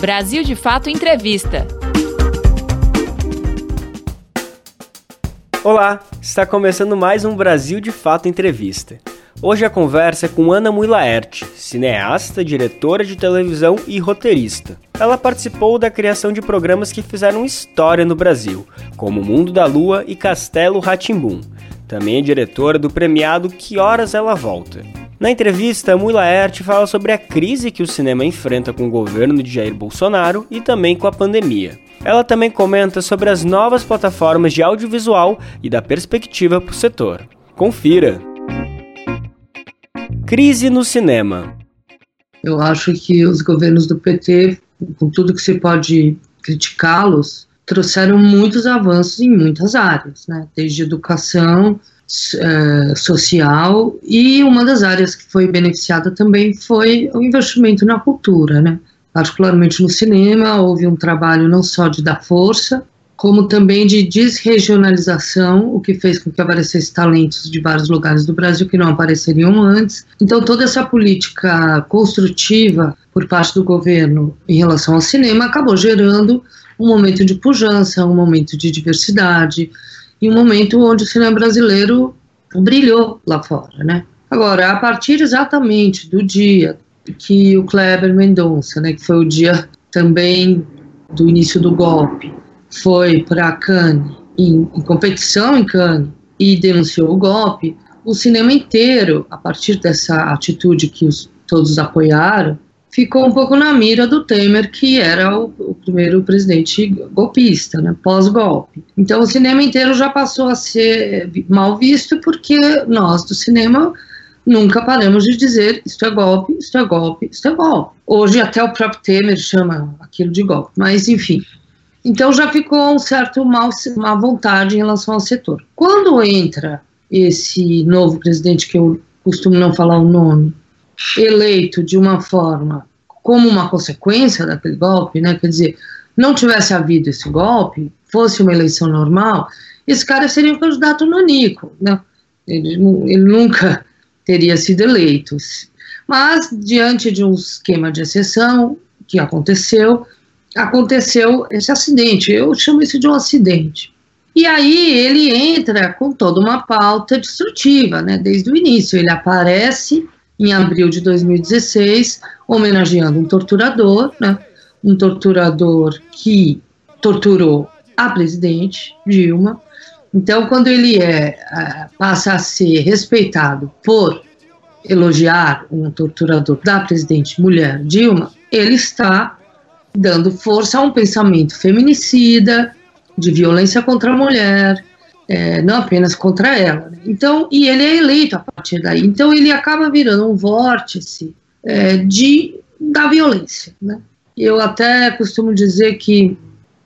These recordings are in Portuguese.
Brasil de Fato Entrevista. Olá, está começando mais um Brasil de Fato Entrevista. Hoje a conversa é com Ana Muilaert, cineasta, diretora de televisão e roteirista. Ela participou da criação de programas que fizeram história no Brasil, como Mundo da Lua e Castelo Ratimbum. Também é diretora do premiado Que Horas Ela Volta. Na entrevista, Mui Laerte fala sobre a crise que o cinema enfrenta com o governo de Jair Bolsonaro e também com a pandemia. Ela também comenta sobre as novas plataformas de audiovisual e da perspectiva para o setor. Confira! Crise no cinema. Eu acho que os governos do PT, com tudo que se pode criticá-los, trouxeram muitos avanços em muitas áreas, né? desde educação, uh, social e uma das áreas que foi beneficiada também foi o investimento na cultura, né? Particularmente no cinema, houve um trabalho não só de dar força, como também de desregionalização, o que fez com que aparecessem talentos de vários lugares do Brasil que não apareceriam antes. Então, toda essa política construtiva por parte do governo em relação ao cinema acabou gerando um momento de pujança, um momento de diversidade, em um momento onde o cinema brasileiro brilhou lá fora, né? Agora, a partir exatamente do dia que o Kleber Mendonça, né, que foi o dia também do início do golpe, foi para Cannes, em, em competição em Cannes, e denunciou o golpe, o cinema inteiro, a partir dessa atitude que os, todos apoiaram, ficou um pouco na mira do Temer, que era o, o primeiro presidente golpista, né, pós-golpe. Então o cinema inteiro já passou a ser mal visto porque nós do cinema nunca paramos de dizer isto é golpe, isto é golpe, isto é golpe. Hoje até o próprio Temer chama aquilo de golpe, mas enfim. Então já ficou um certo mal, má vontade em relação ao setor. Quando entra esse novo presidente, que eu costumo não falar o nome, eleito de uma forma como uma consequência daquele golpe, né? Quer dizer, não tivesse havido esse golpe, fosse uma eleição normal, esse cara seria um candidato nanico, né? Ele, ele nunca teria sido eleito. Mas, diante de um esquema de exceção que aconteceu, aconteceu esse acidente. Eu chamo isso de um acidente. E aí ele entra com toda uma pauta destrutiva, né? Desde o início. Ele aparece em abril de 2016, homenageando um torturador, né? um torturador que torturou a presidente Dilma. Então, quando ele é, é, passa a ser respeitado por elogiar um torturador da presidente mulher Dilma, ele está dando força a um pensamento feminicida, de violência contra a mulher, é, não apenas contra ela. Né? Então, e ele é eleito a partir daí. Então, ele acaba virando um vórtice é, de, da violência. Né? Eu até costumo dizer que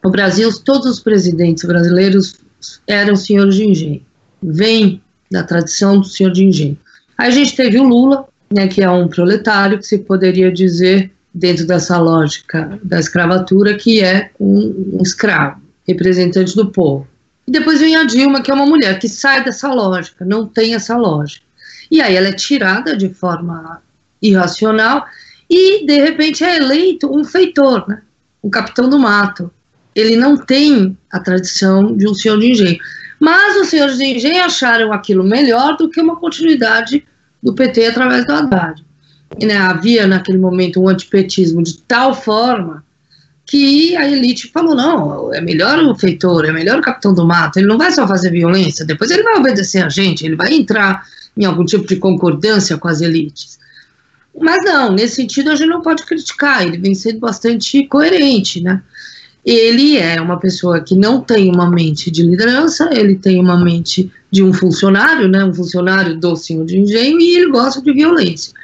no Brasil, todos os presidentes brasileiros eram senhores de engenho, vem da tradição do senhor de engenho. Aí a gente teve o Lula, né, que é um proletário, que se poderia dizer, dentro dessa lógica da escravatura, que é um, um escravo, representante do povo. E depois vem a Dilma, que é uma mulher que sai dessa lógica, não tem essa lógica. E aí ela é tirada de forma irracional e, de repente, é eleito um feitor, né? um capitão do mato. Ele não tem a tradição de um senhor de engenho. Mas os senhores de engenho acharam aquilo melhor do que uma continuidade do PT através do Haddad. E, né, havia, naquele momento, um antipetismo de tal forma que a elite falou: não, é melhor o feitor, é melhor o capitão do mato, ele não vai só fazer violência, depois ele vai obedecer a gente, ele vai entrar em algum tipo de concordância com as elites. Mas não, nesse sentido a gente não pode criticar, ele vem sendo bastante coerente, né? Ele é uma pessoa que não tem uma mente de liderança, ele tem uma mente de um funcionário, né, um funcionário docinho de engenho, e ele gosta de violência.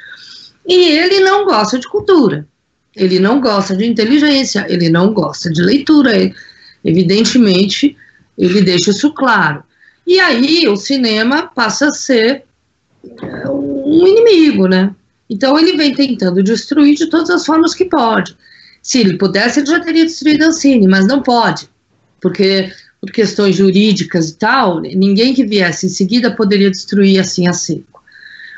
E ele não gosta de cultura. Ele não gosta de inteligência, ele não gosta de leitura. Evidentemente, ele deixa isso claro. E aí o cinema passa a ser é, um inimigo, né? Então ele vem tentando destruir de todas as formas que pode. Se ele pudesse, ele já teria destruído o cine, mas não pode, porque por questões jurídicas e tal, ninguém que viesse em seguida poderia destruir assim a seco.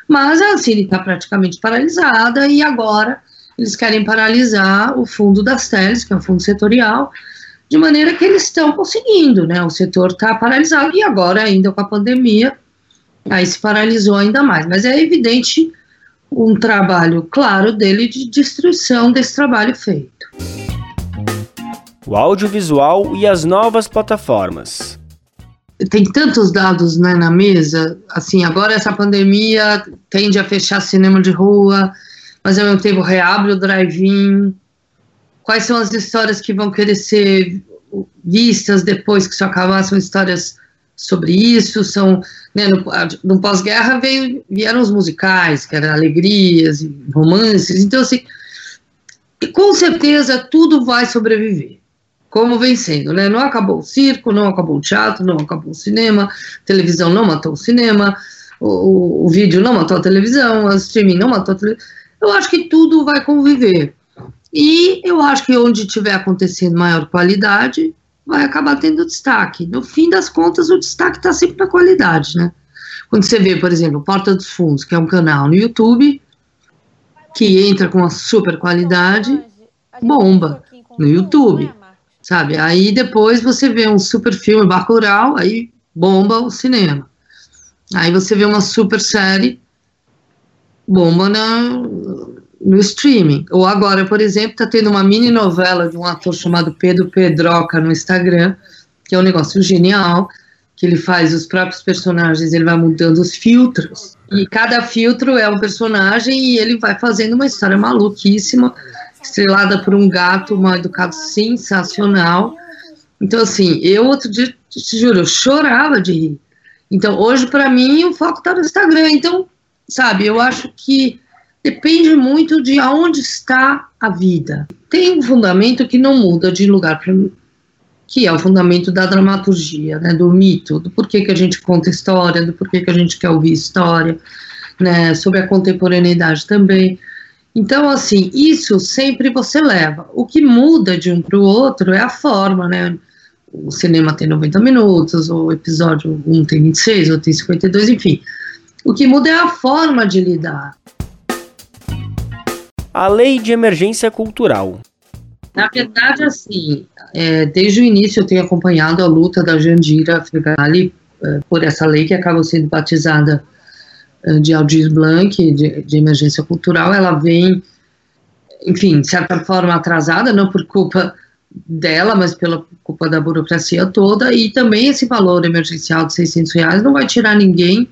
Mas a Cine está praticamente paralisada e agora eles querem paralisar o fundo das teles, que é o fundo setorial, de maneira que eles estão conseguindo, né? O setor está paralisado e agora, ainda com a pandemia, aí se paralisou ainda mais. Mas é evidente um trabalho claro dele de destruição desse trabalho feito. O audiovisual e as novas plataformas. Tem tantos dados né, na mesa, assim, agora essa pandemia tende a fechar cinema de rua, mas ao mesmo tempo reabre o drive-in, quais são as histórias que vão querer ser vistas depois que isso acabar, são histórias sobre isso, são, né, no, no pós-guerra vieram os musicais, que eram alegrias, romances, então assim, com certeza tudo vai sobreviver, como vem sendo, né, não acabou o circo, não acabou o teatro, não acabou o cinema, a televisão não matou o cinema, o, o vídeo não matou a televisão, o streaming não matou a televisão, eu acho que tudo vai conviver, e eu acho que onde tiver acontecendo maior qualidade, vai acabar tendo destaque. No fim das contas, o destaque está sempre na qualidade, né? Quando você vê, por exemplo, Porta dos Fundos, que é um canal no YouTube, que entra com uma super qualidade, bomba no YouTube, sabe? Aí depois você vê um super filme Bacurau, aí bomba o cinema. Aí você vê uma super série, bomba na, no streaming. Ou agora, por exemplo, está tendo uma mini novela de um ator chamado Pedro Pedroca no Instagram, que é um negócio genial, que ele faz os próprios personagens, ele vai mudando os filtros. E cada filtro é um personagem e ele vai fazendo uma história maluquíssima, estrelada por um gato mal educado sensacional. Então, assim, eu outro dia, te juro, eu chorava de rir. Então, hoje, para mim, o foco está no Instagram. Então, sabe, eu acho que depende muito de aonde está a vida. Tem um fundamento que não muda de lugar para que é o fundamento da dramaturgia, né, do mito, do porquê que a gente conta história, do porquê que a gente quer ouvir história, né, sobre a contemporaneidade também. Então, assim, isso sempre você leva. O que muda de um para o outro é a forma, né? O cinema tem 90 minutos, o episódio 1 tem 26, outro tem 52, enfim. O que muda é a forma de lidar a Lei de Emergência Cultural. Na verdade, assim, é, desde o início eu tenho acompanhado a luta da Jandira Fegali é, por essa lei que acaba sendo batizada é, de Aldir Blanc, de, de, emergência cultural. Ela vem, enfim, de certa forma atrasada, não por culpa dela, mas pela culpa da burocracia toda, e também esse valor emergencial de 600 reais não vai tirar ninguém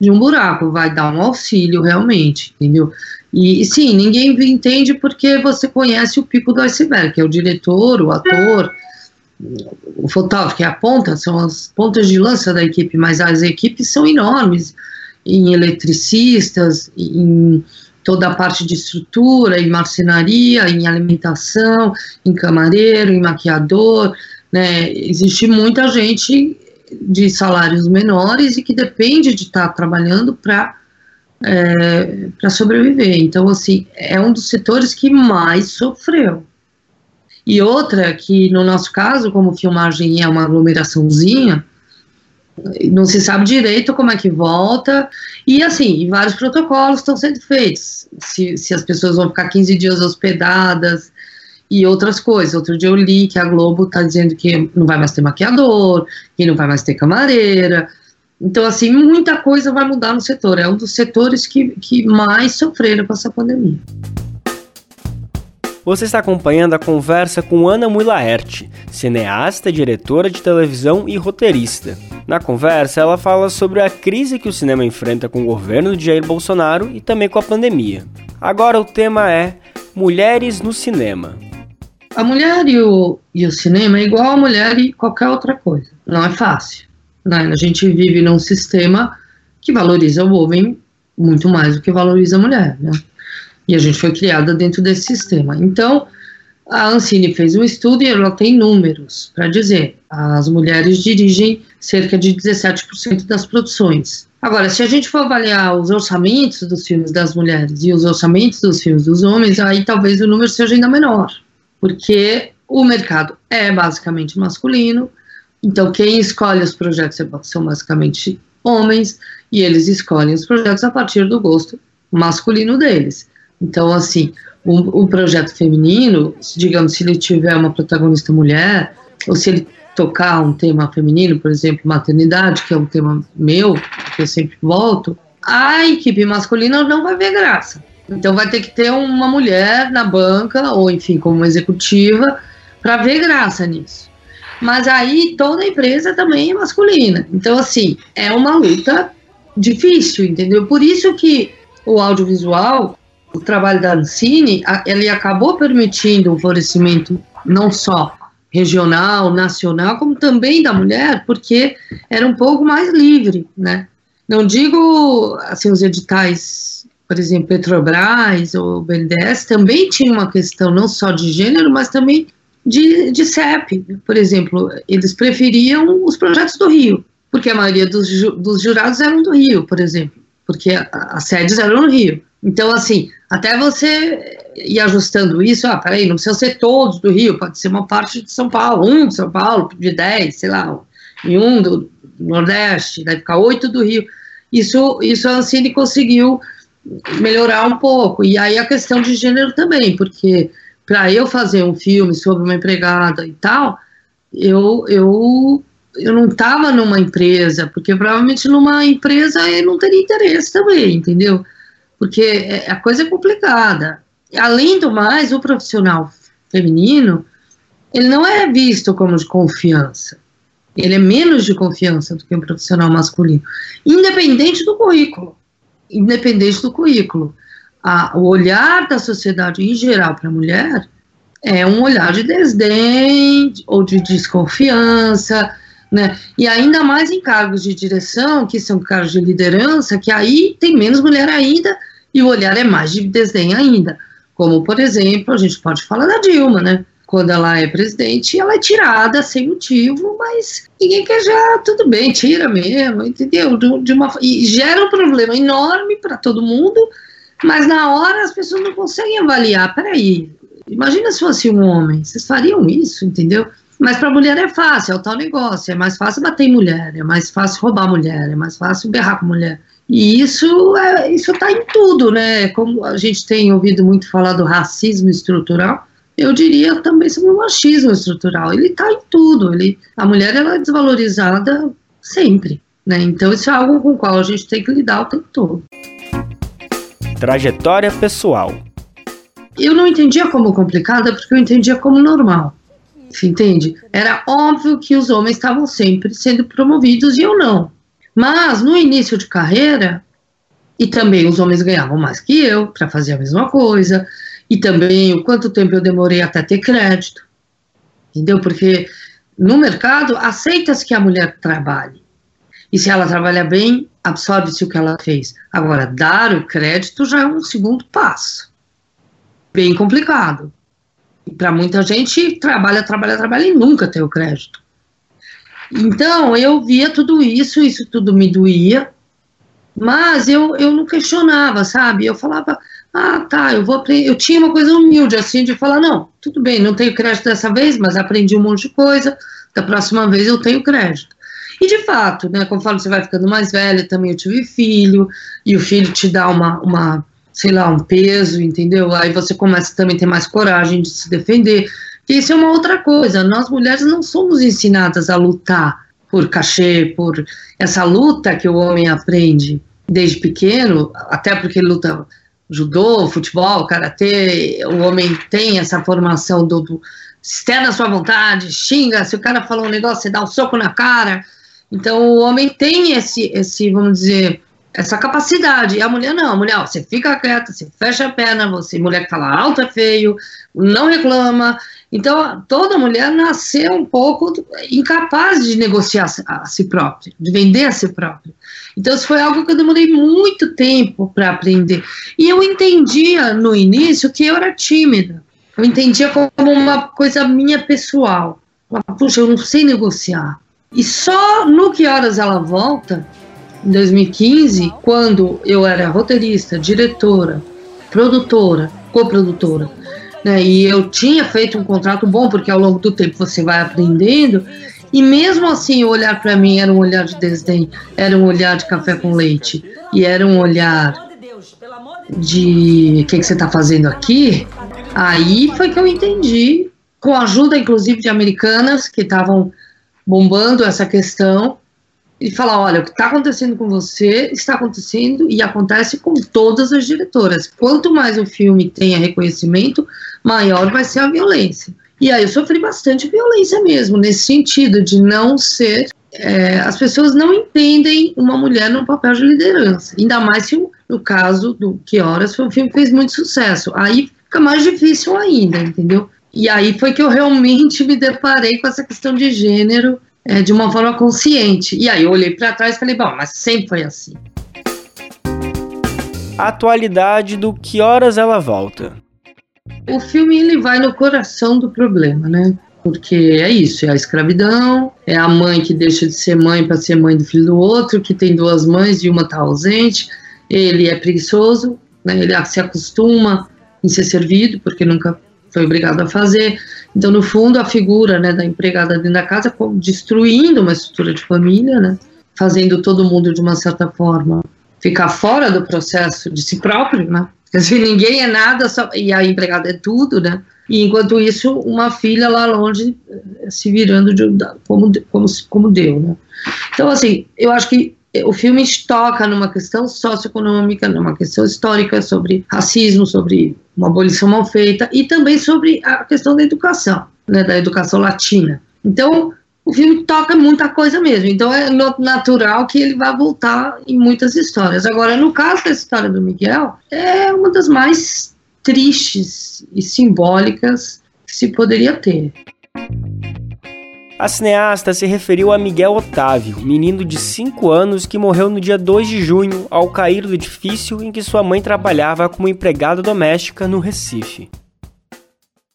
de um buraco, vai dar um auxílio realmente, entendeu? E sim, ninguém entende porque você conhece o pico do iceberg, que é o diretor, o ator, o fotógrafo, que é a ponta, são as pontas de lança da equipe, mas as equipes são enormes em eletricistas, em toda a parte de estrutura, em marcenaria, em alimentação, em camareiro, em maquiador, né? Existe muita gente de salários menores e que depende de estar trabalhando para é, para sobreviver. Então, assim, é um dos setores que mais sofreu. E outra que, no nosso caso, como filmagem é uma aglomeraçãozinha, não se sabe direito como é que volta, e assim, vários protocolos estão sendo feitos, se, se as pessoas vão ficar 15 dias hospedadas, e outras coisas. Outro dia eu li que a Globo está dizendo que não vai mais ter maquiador, que não vai mais ter camareira, então, assim, muita coisa vai mudar no setor. É um dos setores que, que mais sofreram com essa pandemia. Você está acompanhando a conversa com Ana Mui cineasta, diretora de televisão e roteirista. Na conversa, ela fala sobre a crise que o cinema enfrenta com o governo de Jair Bolsonaro e também com a pandemia. Agora o tema é Mulheres no Cinema. A mulher e o, e o cinema é igual a mulher e qualquer outra coisa. Não é fácil. Né? A gente vive num sistema que valoriza o homem muito mais do que valoriza a mulher, né? E a gente foi criada dentro desse sistema. Então, a Ancine fez um estudo e ela tem números para dizer. As mulheres dirigem cerca de 17% das produções. Agora, se a gente for avaliar os orçamentos dos filmes das mulheres e os orçamentos dos filmes dos homens, aí talvez o número seja ainda menor, porque o mercado é basicamente masculino, então, quem escolhe os projetos são basicamente homens, e eles escolhem os projetos a partir do gosto masculino deles. Então, assim, um projeto feminino, digamos, se ele tiver uma protagonista mulher, ou se ele tocar um tema feminino, por exemplo, maternidade, que é um tema meu, que eu sempre volto, a equipe masculina não vai ver graça. Então vai ter que ter uma mulher na banca, ou enfim, como executiva, para ver graça nisso. Mas aí toda empresa também é masculina. Então, assim, é uma luta difícil, entendeu? Por isso que o audiovisual, o trabalho da Ancine, ele acabou permitindo o florescimento não só regional, nacional, como também da mulher, porque era um pouco mais livre, né? Não digo, assim, os editais, por exemplo, Petrobras ou BNDES também tinha uma questão não só de gênero, mas também de, de CEP. Por exemplo, eles preferiam os projetos do Rio, porque a maioria dos, dos jurados eram do Rio, por exemplo, porque as sedes eram no Rio. Então, assim, até você ir ajustando isso, ah, peraí, não precisa ser todos do Rio, pode ser uma parte de São Paulo, um de São Paulo, de dez, sei lá, e um do Nordeste, vai ficar oito do Rio. Isso, isso a Ancine conseguiu melhorar um pouco. E aí a questão de gênero também, porque para eu fazer um filme sobre uma empregada e tal, eu, eu, eu não estava numa empresa, porque provavelmente numa empresa eu não teria interesse também, entendeu? porque é, a coisa é complicada. Além do mais, o profissional feminino, ele não é visto como de confiança. Ele é menos de confiança do que um profissional masculino, independente do currículo. Independente do currículo. A, o olhar da sociedade em geral para a mulher é um olhar de desdém ou de desconfiança, né? E ainda mais em cargos de direção, que são cargos de liderança, que aí tem menos mulher ainda e o olhar é mais de desdém ainda. Como, por exemplo, a gente pode falar da Dilma, né? Quando ela é presidente, ela é tirada sem motivo, mas ninguém quer já, tudo bem, tira mesmo, entendeu? De, de uma, e gera um problema enorme para todo mundo, mas na hora as pessoas não conseguem avaliar. Peraí, imagina se fosse um homem, vocês fariam isso, entendeu? Mas para mulher é fácil, é o tal negócio. É mais fácil bater em mulher, é mais fácil roubar mulher, é mais fácil berrar com mulher. E isso é, isso está em tudo, né? Como a gente tem ouvido muito falar do racismo estrutural, eu diria também sobre o machismo estrutural. Ele está em tudo. Ele, a mulher ela é desvalorizada sempre, né? Então isso é algo com o qual a gente tem que lidar o tempo todo. Trajetória pessoal. Eu não entendia como complicada porque eu entendia como normal entende? Era óbvio que os homens estavam sempre sendo promovidos e eu não. Mas no início de carreira, e também os homens ganhavam mais que eu para fazer a mesma coisa, e também o quanto tempo eu demorei até ter crédito, entendeu? Porque no mercado aceita-se que a mulher trabalhe. E se ela trabalha bem, absorve-se o que ela fez. Agora, dar o crédito já é um segundo passo. Bem complicado. E para muita gente, trabalha, trabalha, trabalha e nunca tem o crédito. Então, eu via tudo isso, isso tudo me doía, mas eu, eu não questionava, sabe? Eu falava, ah, tá, eu vou aprender. Eu tinha uma coisa humilde, assim, de falar, não, tudo bem, não tenho crédito dessa vez, mas aprendi um monte de coisa, da próxima vez eu tenho crédito. E de fato, né, conforme você vai ficando mais velha, também eu tive filho, e o filho te dá uma, uma sei lá, um peso, entendeu? Aí você começa também a ter mais coragem de se defender. Que isso é uma outra coisa. Nós mulheres não somos ensinadas a lutar por cachê, por essa luta que o homem aprende desde pequeno, até porque ele luta judô, futebol, karatê, o homem tem essa formação do, do externa a sua vontade, xinga, se o cara falou um negócio, você dá um soco na cara. Então o homem tem esse, esse vamos dizer, essa capacidade. E a mulher não, a mulher, ó, você fica quieta, você fecha a perna, você, mulher que fala alto é feio, não reclama. Então, toda mulher nasceu um pouco incapaz de negociar a si própria, de vender a si própria. Então, isso foi algo que eu demorei muito tempo para aprender. E eu entendia no início que eu era tímida. Eu entendia como uma coisa minha pessoal. Puxa, eu não sei negociar. E só no que horas ela volta em 2015, quando eu era roteirista, diretora, produtora, coprodutora, né, e eu tinha feito um contrato bom, porque ao longo do tempo você vai aprendendo, e mesmo assim o olhar para mim era um olhar de desdém, era um olhar de café com leite, e era um olhar de o que, que você está fazendo aqui, Aí foi que eu entendi, com a ajuda inclusive de americanas que estavam bombando essa questão, e falar: olha, o que está acontecendo com você está acontecendo e acontece com todas as diretoras. Quanto mais o filme tenha reconhecimento, maior vai ser a violência. E aí eu sofri bastante violência mesmo, nesse sentido de não ser. É, as pessoas não entendem uma mulher no papel de liderança, ainda mais se no caso do Que Horas foi um filme que fez muito sucesso. Aí fica mais difícil ainda, entendeu? E aí foi que eu realmente me deparei com essa questão de gênero é, de uma forma consciente. E aí eu olhei para trás e falei, bom, mas sempre foi assim. A atualidade do Que Horas Ela Volta. O filme ele vai no coração do problema, né? Porque é isso, é a escravidão, é a mãe que deixa de ser mãe para ser mãe do filho do outro, que tem duas mães e uma está ausente. Ele é preguiçoso, né? ele se acostuma em ser servido, porque nunca foi obrigado a fazer. Então, no fundo, a figura né, da empregada dentro da casa destruindo uma estrutura de família, né, fazendo todo mundo, de uma certa forma, ficar fora do processo de si próprio, né? Porque ninguém é nada, só, e a empregada é tudo, né? E enquanto isso, uma filha lá longe eh, se virando de, como, como, como deu, né? Então, assim, eu acho que o filme toca numa questão socioeconômica, numa questão histórica sobre racismo, sobre uma abolição mal feita e também sobre a questão da educação, né, da educação latina. Então, o filme toca muita coisa mesmo, então é natural que ele vá voltar em muitas histórias. Agora, no caso da história do Miguel, é uma das mais tristes e simbólicas que se poderia ter. A cineasta se referiu a Miguel Otávio, menino de 5 anos que morreu no dia 2 de junho ao cair do edifício em que sua mãe trabalhava como empregada doméstica no Recife.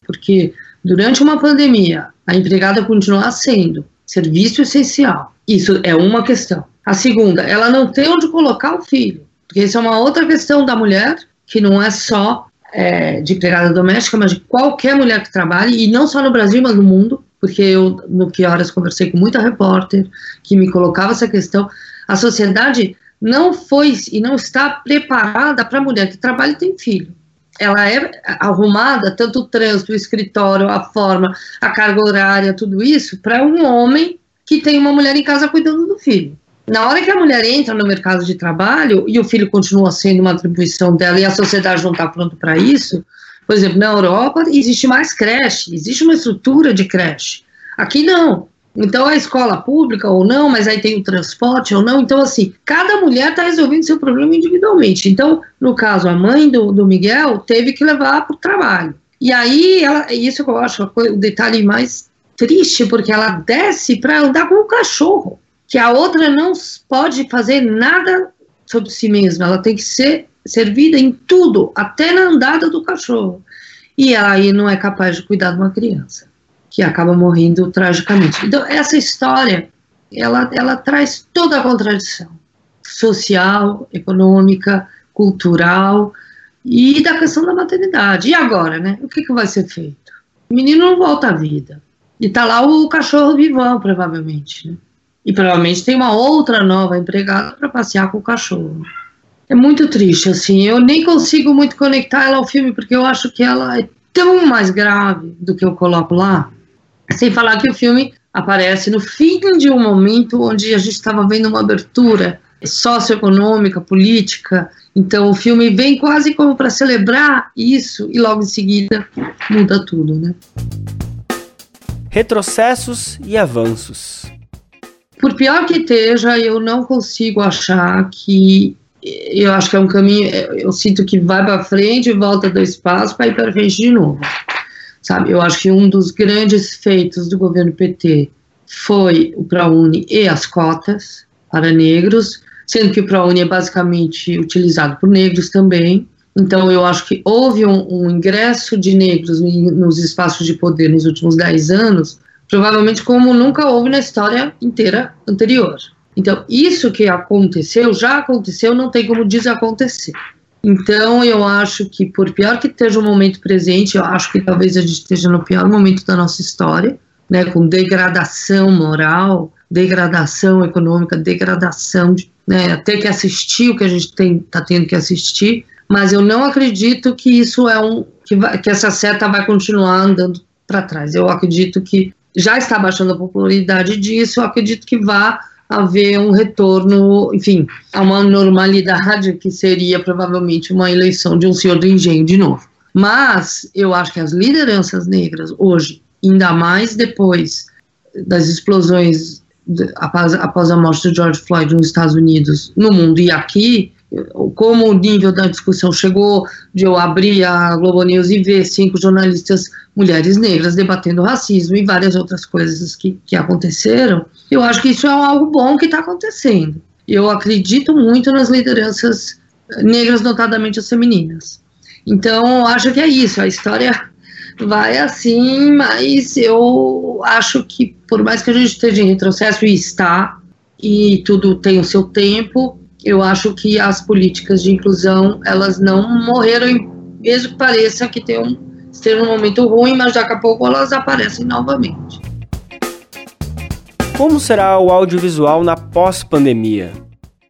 Porque durante uma pandemia, a empregada continua sendo serviço essencial. Isso é uma questão. A segunda, ela não tem onde colocar o filho, porque isso é uma outra questão da mulher, que não é só é, de empregada doméstica, mas de qualquer mulher que trabalhe, e não só no Brasil, mas no mundo porque eu, no que horas, conversei com muita repórter que me colocava essa questão. A sociedade não foi e não está preparada para a mulher que trabalha e tem filho. Ela é arrumada, tanto o trânsito, o escritório, a forma, a carga horária, tudo isso, para um homem que tem uma mulher em casa cuidando do filho. Na hora que a mulher entra no mercado de trabalho e o filho continua sendo uma atribuição dela e a sociedade não está pronta para isso, por exemplo, na Europa existe mais creche, existe uma estrutura de creche. Aqui não. Então a escola pública ou não, mas aí tem o transporte ou não. Então, assim, cada mulher está resolvendo seu problema individualmente. Então, no caso, a mãe do, do Miguel teve que levar para o trabalho. E aí, ela, isso que eu acho o detalhe mais triste, porque ela desce para andar com o cachorro, que a outra não pode fazer nada sobre si mesma, ela tem que ser servida em tudo, até na andada do cachorro. E aí não é capaz de cuidar de uma criança, que acaba morrendo tragicamente. Então, essa história, ela, ela traz toda a contradição social, econômica, cultural e da questão da maternidade. E agora, né? O que, que vai ser feito? O menino não volta à vida. E tá lá o cachorro vivão, provavelmente, né? E provavelmente tem uma outra nova empregada para passear com o cachorro. É muito triste, assim. Eu nem consigo muito conectar ela ao filme, porque eu acho que ela é tão mais grave do que eu coloco lá. Sem falar que o filme aparece no fim de um momento onde a gente estava vendo uma abertura socioeconômica, política. Então o filme vem quase como para celebrar isso e logo em seguida muda tudo, né? Retrocessos e avanços. Por pior que esteja, eu não consigo achar que eu acho que é um caminho, eu sinto que vai para frente, volta do espaço para ir para frente de novo. Sabe, eu acho que um dos grandes feitos do governo PT foi o ProUni e as cotas para negros, sendo que o ProUni é basicamente utilizado por negros também. Então, eu acho que houve um, um ingresso de negros nos espaços de poder nos últimos 10 anos, provavelmente como nunca houve na história inteira anterior. Então, isso que aconteceu, já aconteceu, não tem como desacontecer. Então, eu acho que, por pior que esteja o momento presente, eu acho que talvez a gente esteja no pior momento da nossa história, né, com degradação moral, degradação econômica, degradação, de, né, ter que assistir o que a gente está tendo que assistir, mas eu não acredito que isso é um que, vai, que essa seta vai continuar andando para trás. Eu acredito que já está baixando a popularidade disso, eu acredito que vai haver um retorno, enfim, a uma normalidade que seria provavelmente uma eleição de um senhor do engenho de novo. Mas eu acho que as lideranças negras hoje, ainda mais depois das explosões de, após, após a morte de George Floyd nos Estados Unidos, no mundo e aqui, como o nível da discussão chegou de eu abrir a Globo News e ver cinco jornalistas mulheres negras debatendo racismo e várias outras coisas que, que aconteceram, eu acho que isso é algo bom que está acontecendo. Eu acredito muito nas lideranças negras, notadamente as femininas. Então, acho que é isso. A história vai assim, mas eu acho que, por mais que a gente esteja em retrocesso, e está, e tudo tem o seu tempo, eu acho que as políticas de inclusão, elas não morreram, mesmo que pareça que tem um, esteja num momento ruim, mas daqui a pouco elas aparecem novamente. Como será o audiovisual na pós-pandemia?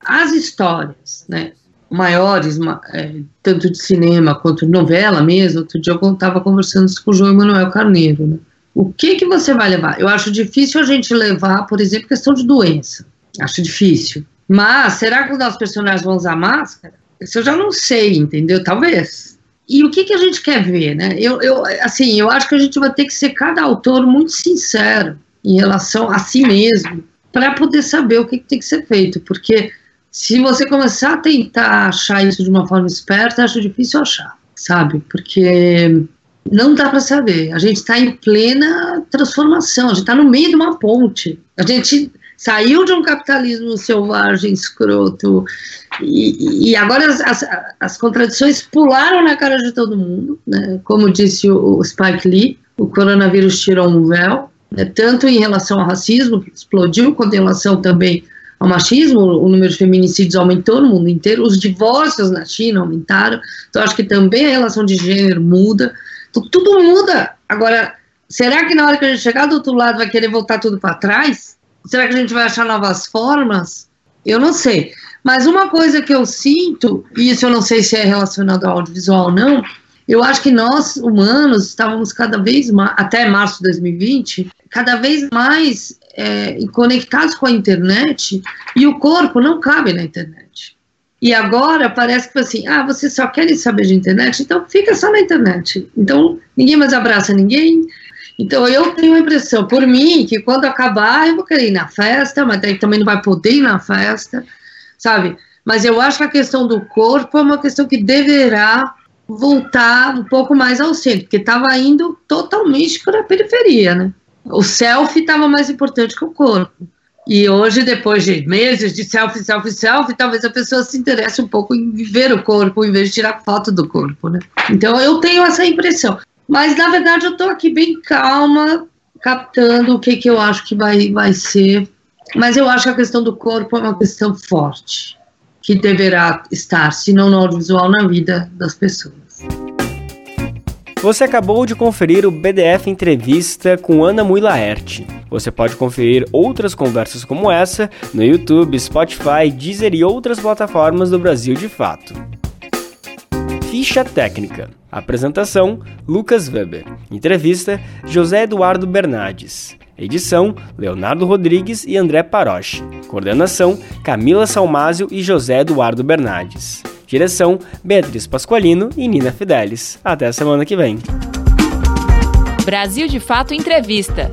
As histórias, né? maiores, é, tanto de cinema quanto de novela mesmo. Outro dia eu estava conversando com o João Emanuel Carneiro. Né? O que, que você vai levar? Eu acho difícil a gente levar, por exemplo, questão de doença. Acho difícil. Mas será que os nossos personagens vão usar máscara? Isso eu já não sei, entendeu? Talvez. E o que, que a gente quer ver, né? Eu, eu, assim, eu acho que a gente vai ter que ser cada autor muito sincero em relação a si mesmo para poder saber o que, que tem que ser feito, porque se você começar a tentar achar isso de uma forma esperta, acho difícil achar, sabe? Porque não dá para saber. A gente está em plena transformação, a gente está no meio de uma ponte. A gente saiu de um capitalismo selvagem, escroto, e, e agora as, as, as, contradições pularam na cara de todo mundo. Né? Como disse o, o Spike Lee, o coronavírus tirou um véu, né? tanto em relação ao racismo, que explodiu, quanto em relação também ao machismo, o número de feminicídios aumentou no mundo inteiro, os divórcios na China aumentaram, então acho que também a relação de gênero muda, então, tudo muda. Agora, será que na hora que a gente chegar do outro lado vai querer voltar tudo para trás? Será que a gente vai achar novas formas? Eu não sei. Mas uma coisa que eu sinto, e isso eu não sei se é relacionado ao audiovisual ou não, eu acho que nós, humanos, estávamos cada vez mais, até março de 2020, cada vez mais é, conectados com a internet e o corpo não cabe na internet. E agora parece que assim, ah, você só quer saber de internet, então fica só na internet. Então ninguém mais abraça ninguém. Então eu tenho a impressão, por mim, que quando acabar eu vou querer ir na festa, mas daí também não vai poder ir na festa, sabe? Mas eu acho que a questão do corpo é uma questão que deverá voltar um pouco mais ao centro, porque estava indo totalmente para a periferia, né? O selfie estava mais importante que o corpo. E hoje, depois de meses de selfie, selfie, selfie, talvez a pessoa se interesse um pouco em viver o corpo, em vez de tirar foto do corpo, né? Então, eu tenho essa impressão. Mas, na verdade, eu estou aqui bem calma, captando o que, que eu acho que vai, vai ser. Mas eu acho que a questão do corpo é uma questão forte, que deverá estar, se não no audiovisual, na vida das pessoas. Você acabou de conferir o BDF Entrevista com Ana Mui Laerte. Você pode conferir outras conversas como essa no YouTube, Spotify, Deezer e outras plataformas do Brasil de Fato. Ficha Técnica. Apresentação: Lucas Weber. Entrevista: José Eduardo Bernardes. Edição: Leonardo Rodrigues e André Paroche. Coordenação: Camila Salmásio e José Eduardo Bernardes. Direção: Beatriz Pasqualino e Nina Fidelis. Até a semana que vem. Brasil de Fato Entrevista.